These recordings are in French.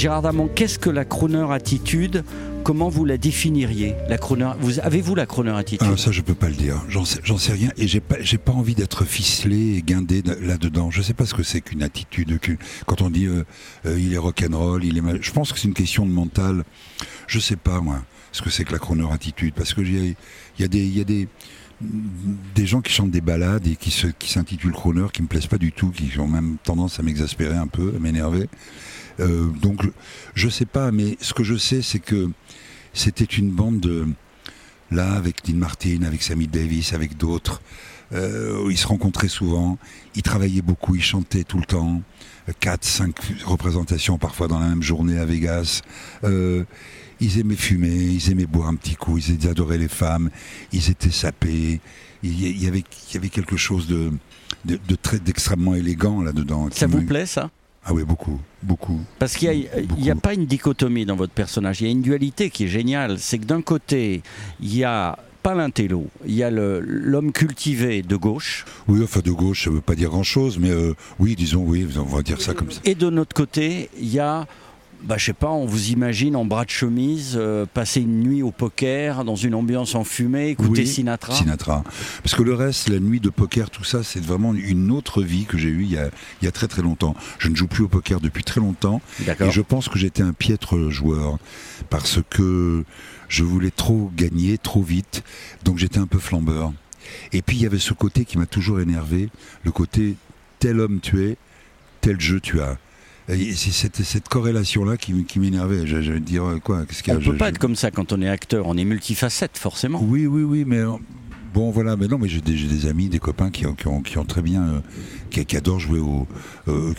Gérard Damon, qu'est-ce que la crooner attitude? Comment vous la définiriez la crooner, vous, Avez-vous la crooner attitude? Alors ça, je peux pas le dire. J'en sais, sais rien et j'ai pas, pas envie d'être ficelé et guindé là-dedans. Je sais pas ce que c'est qu'une attitude. Quand on dit euh, euh, il est rock'n'roll, il est mal... Je pense que c'est une question de mental. Je sais pas moi ce que c'est que la crooner attitude parce que il y a des, il y a des des gens qui chantent des ballades et qui, se, qui s'intitulent crooner, qui me plaisent pas du tout, qui ont même tendance à m'exaspérer un peu, à m'énerver. Euh, donc, je sais pas, mais ce que je sais, c'est que c'était une bande de, là, avec Dean Martin, avec Sammy Davis, avec d'autres. Euh, ils se rencontraient souvent, ils travaillaient beaucoup, ils chantaient tout le temps, 4, 5 représentations parfois dans la même journée à Vegas. Euh, ils aimaient fumer, ils aimaient boire un petit coup, ils adoraient les femmes, ils étaient sapés. Il y avait, il y avait quelque chose de, de, de très d'extrêmement élégant là-dedans. Ça vous plaît ça? Ah oui, beaucoup, beaucoup. Parce qu'il n'y a, a, pas une dichotomie dans votre personnage, il y a une dualité qui est géniale. C'est que d'un côté, il y a pas l'intello, il y a l'homme cultivé de gauche. Oui, enfin de gauche, ça ne veut pas dire grand-chose, mais euh, oui, disons oui, on va dire ça comme ça. Et de notre côté, il y a bah, je sais pas, on vous imagine en bras de chemise, euh, passer une nuit au poker, dans une ambiance enfumée, écouter Sinatra Sinatra. Parce que le reste, la nuit de poker, tout ça, c'est vraiment une autre vie que j'ai eue il y, a, il y a très très longtemps. Je ne joue plus au poker depuis très longtemps. Et je pense que j'étais un piètre joueur. Parce que je voulais trop gagner, trop vite. Donc j'étais un peu flambeur. Et puis il y avait ce côté qui m'a toujours énervé, le côté tel homme tu es, tel jeu tu as. C'est cette, cette corrélation-là qui, m'énervait. Je, vais dire euh, quoi qu On ne peut pas être comme ça quand on est acteur. On est multifacette, forcément. Oui, oui, oui, mais euh, bon, voilà. Mais non, mais j'ai des, des, amis, des copains qui, qui, ont, qui ont, très bien, euh, qui, adorent jouer au,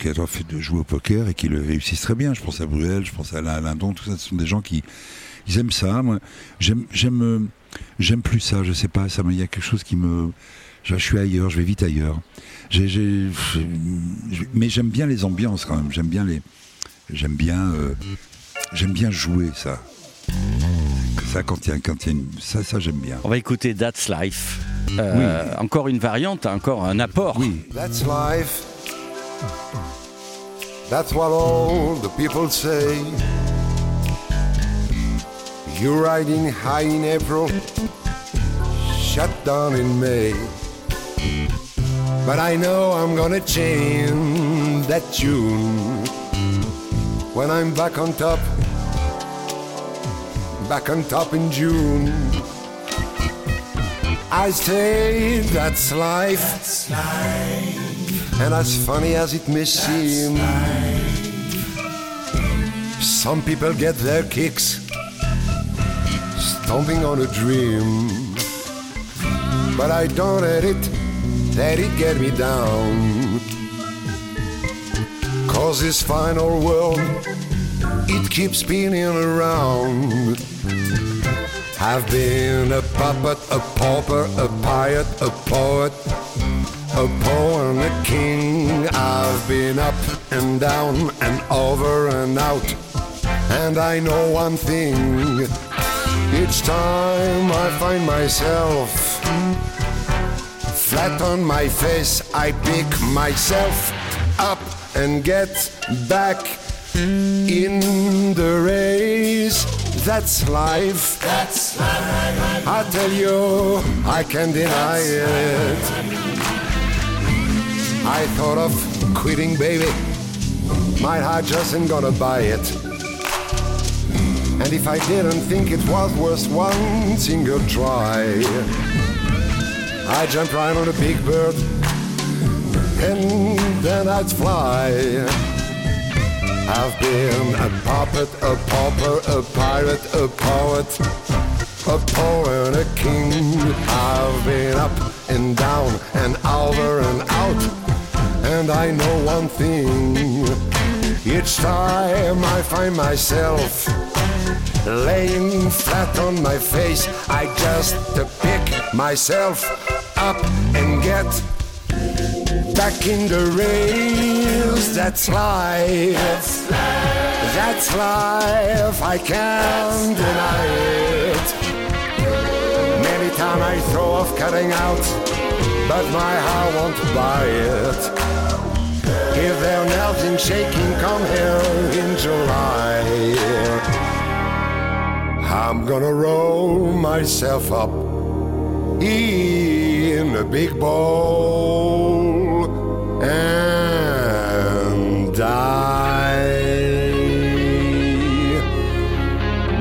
qui adorent jouer au poker et qui le réussissent très bien. Je pense à Bruel, je pense à Lindon. Tout ça, ce sont des gens qui, ils aiment ça. Moi, j'aime, j'aime, j'aime plus ça. Je sais pas. Ça, il y a quelque chose qui me je, suis ailleurs, je vais vite ailleurs. mais j'aime bien les ambiances quand même. J'aime bien les, j'aime bien, euh, j'aime bien jouer ça. Ça quand il y a, quand y a une, ça, ça j'aime bien. On va écouter That's Life. Euh, oui. Encore une variante, encore un apport. Oui. That's life. That's what all the people say. You're riding high in April, shut down in May. But I know I'm gonna change that tune when I'm back on top, back on top in June. I say that's life, that's life. and as funny as it may seem, some people get their kicks stomping on a dream, but I don't let let it get me down. Cause this final world, it keeps spinning around. I've been a puppet, a pauper, a pirate, a poet, a and a king. I've been up and down and over and out. And I know one thing each time I find myself Flat on my face, I pick myself up and get back in the race. That's life. That's life. I tell you, I can't deny it. I thought of quitting, baby. My heart just ain't gonna buy it. And if I didn't think it was worth one single try, I jump right on a big bird and then I'd fly. I've been a puppet, a pauper, a pirate, a poet, a poet, a king. I've been up and down and over and out. And I know one thing Each time I find myself laying flat on my face, I just pick myself up and get back in the race. That's life. That's life. I can't deny it. Many times I throw off cutting out, but my heart won't buy it. If they're melting, shaking, come here in July. I'm gonna roll myself up in a big bowl and die.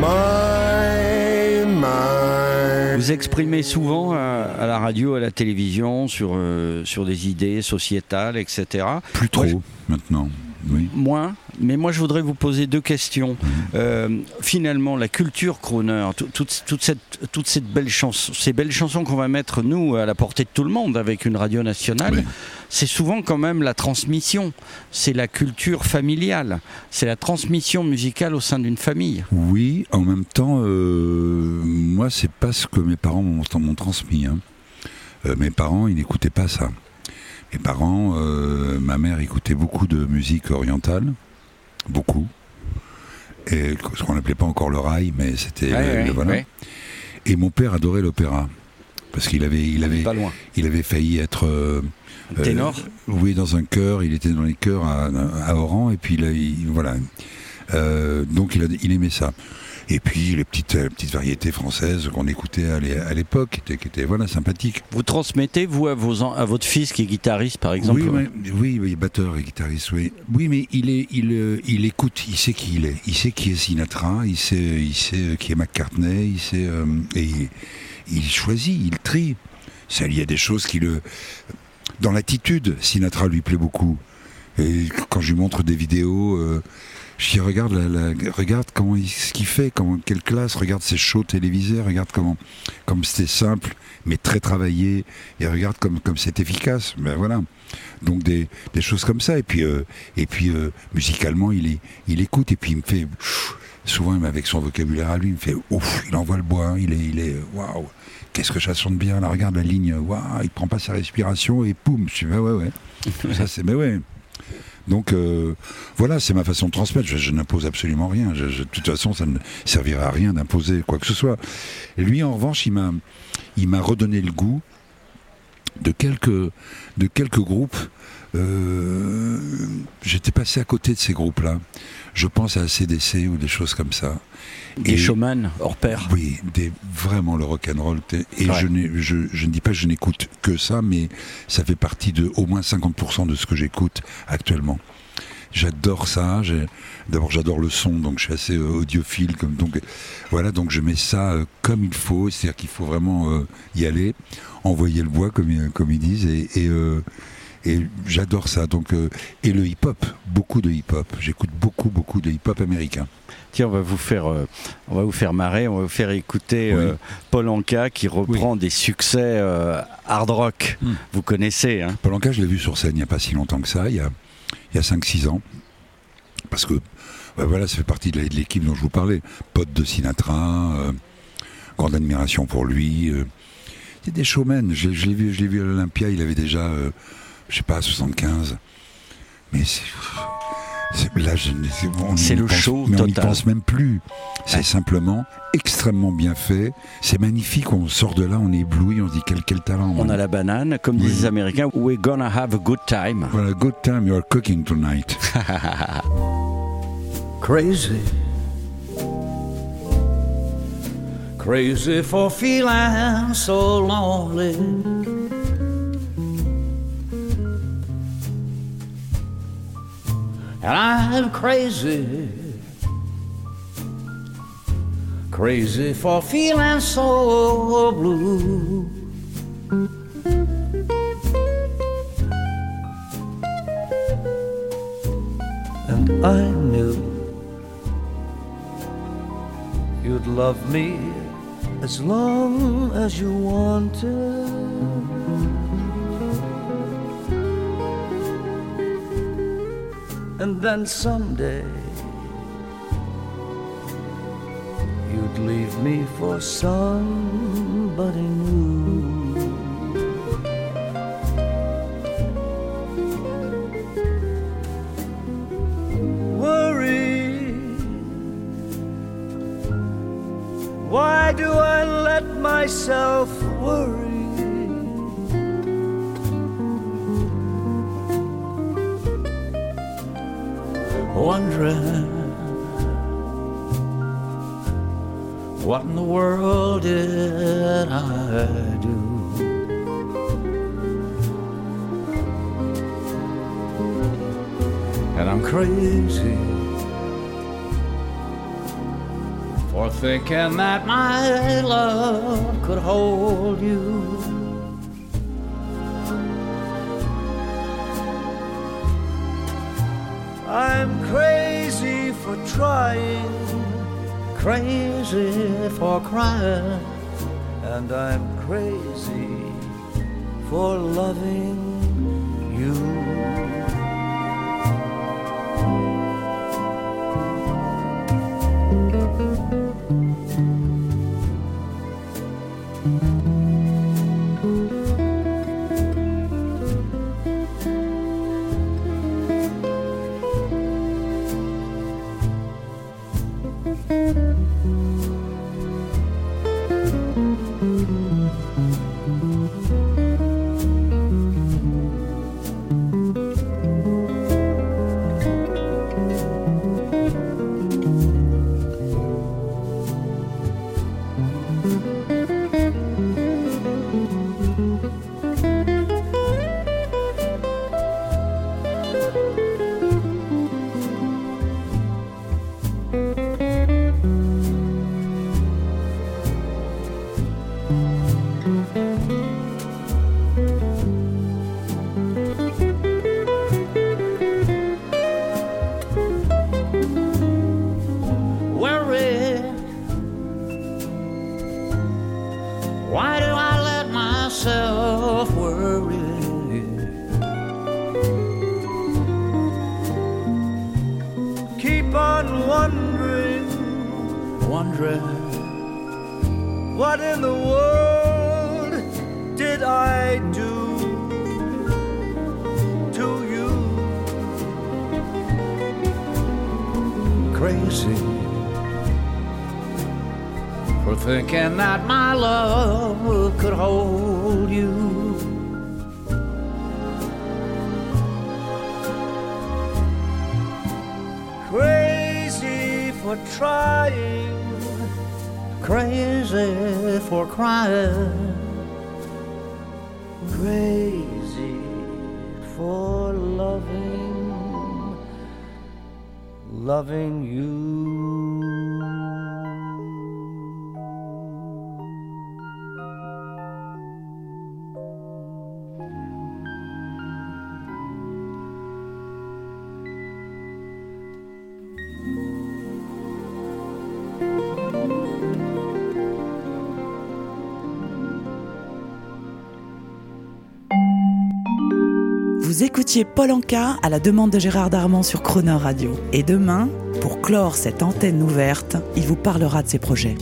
My mind. Vous exprimez souvent à, à la radio, à la télévision, sur, euh, sur des idées sociétales, etc. Plus trop maintenant. Oui. Moins, mais moi je voudrais vous poser deux questions. Euh, finalement, la culture crooner, tout- toute, toute cette, toute cette belle chanson, ces belles chansons qu'on va mettre nous à la portée de tout le monde avec une radio nationale, Oui. c'est souvent quand même la transmission. C'est la culture familiale, c'est la transmission musicale au sein d'une famille. Oui, en même temps, euh, moi, c'est pas ce que mes parents m'ont m'ont transmis. hein. Euh, mes parents, ils n'écoutaient pas ça. Mes parents, euh, ma mère écoutait beaucoup de musique orientale, beaucoup. Et ce qu'on n'appelait pas encore le rail, mais c'était le- voilà. Et mon père adorait l'opéra parce qu'il avait, il avait, Pas loin. il avait failli être euh, euh, Ténor oui, dans un chœur. Il était dans les chœurs à, à Oran et puis là, il- voilà. Euh, donc il, a- il aimait ça. Et puis les petites, euh, petites variétés françaises qu'on écoutait à l'é- à l'époque, qui étaient, qui étaient, voilà sympathiques. Vous transmettez, vous, à, vos, en- à votre fils qui est guitariste, par exemple oui, oui, oui, oui, batteur et guitariste, oui. Oui, mais il est, il, euh, il écoute, il sait qui il est, il sait qui est Sinatra, il sait, il sait qui est McCartney, il sait, euh, et il, il choisit, il trie. Ça, il y a des choses qui le, dans l'attitude, Sinatra lui plaît beaucoup. Et quand je lui montre des vidéos, euh, je dis regarde, la, la- regarde comment il, ce qu'il fait, comment, quelle classe, regarde ses shows télévisés, regarde comment, comme c'était simple, mais très travaillé, et regarde comme comme c'est efficace. Ben voilà. Donc des, des choses comme ça. Et puis euh, et puis euh, musicalement, il est, il écoute et puis il me fait pff, souvent avec son vocabulaire à lui, il me fait ouf, il envoie le bois, hein, il est il est waouh. Qu'est-ce que ça sonne bien, là, regarde la ligne, waouh, il prend pas sa respiration et poum, je suis ouais, ouais, ouais. ça c'est, mais ouais. Donc euh, voilà, c'est ma façon de transmettre. Je, n'impose absolument rien. De toute façon, ça ne servira à rien d'imposer quoi que ce soit. Lui, en revanche, il m'a, il m'a redonné le goût de quelques, de quelques groupes. Euh, j'étais passé à côté de ces groupes-là. Je pense à CDC ou des choses comme ça. Des Et- showman hors pair. oui, des, vraiment le rock'n'roll. t'es- Et Ouais. je, n'ai- je, je ne dis pas que je n'écoute que ça, mais ça fait partie de au moins 50% de ce que j'écoute actuellement. J'adore ça. D'abord, j'adore le son, donc je suis assez euh, audiophile. Comme, donc, voilà, donc je mets ça euh, comme il faut. C'est-à-dire qu'il faut vraiment euh, y aller, envoyer le bois, comme, ils- comme ils disent. Et, et, et j'adore ça. Donc, euh, et le hip-hop, beaucoup de hip-hop. J'écoute beaucoup, beaucoup de hip-hop américain. Tiens, on va vous faire, euh, on va vous faire marrer, on va vous faire écouter Oui. euh, Paul Anka qui reprend des succès hard rock. Hmm. Vous connaissez, hein Paul Anka, je l'ai vu sur scène il n'y a pas si longtemps que ça, il y a, il y a 5-6 ans. Parce que ouais, voilà, ça fait partie de l'équipe dont je vous parlais. Pote de Sinatra, grande admiration pour lui. c'est des showmen. Je, je l'ai vu, je l'ai vu à l'Olympia, il avait déjà, je sais pas, 75. Mais c'est. c'est- Là, je, c'est- on C'est n'y le pense- show mais on n'y pense même plus. C'est Ouais. simplement extrêmement bien fait. C'est magnifique. On sort de là, on est ébloui, on se dit quel, quel talent. On a la banane, comme Oui. disent les Américains, we're gonna have a good time. Voilà, good time you're cooking tonight. crazy. Crazy for feeling so lonely. And I'm crazy. Crazy for feeling so blue. And I knew you'd love me as long as you wanted. And then someday you'd leave me for somebody new. Worry. Why do I let myself worry? Wondering what in the world did I do? And I'm crazy for thinking that my love could hold you. I'm crazy for trying, crazy for crying, and I'm crazy for loving you. What in the world did I do to you? Crazy for thinking that my love could hold you. Crazy for trying, crazy for crying, crazy for loving, loving you. Vous écoutiez Paul Anka à la demande de Gérard Darmon sur Croner Radio. Et demain, pour clore cette antenne ouverte, il vous parlera de ses projets.